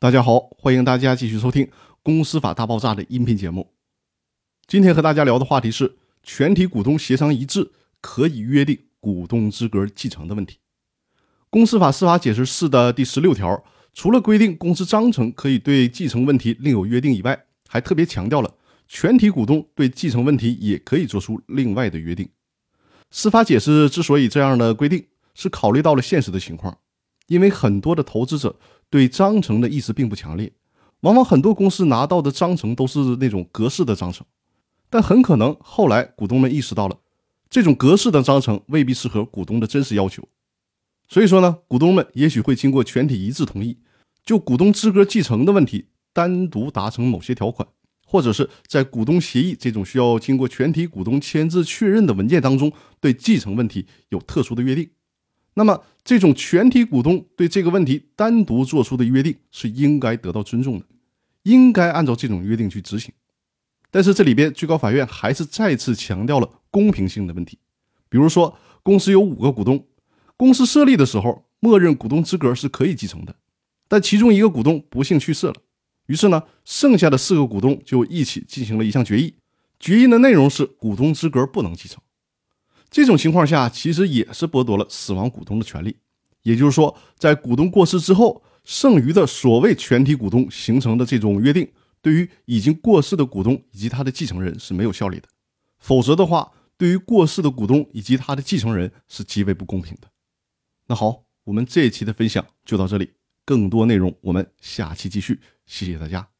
大家好，欢迎大家继续收听《公司法大爆炸》的音频节目。今天和大家聊的话题是全体股东协商一致可以约定股东资格继承的问题。公司法司法解释四的第十六条，除了规定公司章程可以对继承问题另有约定以外，还特别强调了全体股东对继承问题也可以做出另外的约定。司法解释之所以这样的规定，是考虑到了现实的情况，因为很多的投资者。对章程的意识并不强烈，往往很多公司拿到的章程都是那种格式的章程，但很可能后来股东们意识到了，这种格式的章程未必适合股东的真实要求，所以说呢，股东们也许会经过全体一致同意，就股东资格继承的问题单独达成某些条款，或者是在股东协议这种需要经过全体股东签字确认的文件当中，对继承问题有特殊的约定。那么，这种全体股东对这个问题单独做出的约定是应该得到尊重的，应该按照这种约定去执行。但是这里边最高法院还是再次强调了公平性的问题。比如说，公司有五个股东，公司设立的时候，默认股东资格是可以继承的，但其中一个股东不幸去世了，于是呢，剩下的四个股东就一起进行了一项决议，决议的内容是股东资格不能继承。这种情况下，其实也是剥夺了死亡股东的权利。也就是说，在股东过世之后，剩余的所谓全体股东形成的这种约定，对于已经过世的股东以及他的继承人是没有效力的。否则的话，对于过世的股东以及他的继承人是极为不公平的。那好，我们这一期的分享就到这里，更多内容我们下期继续。谢谢大家。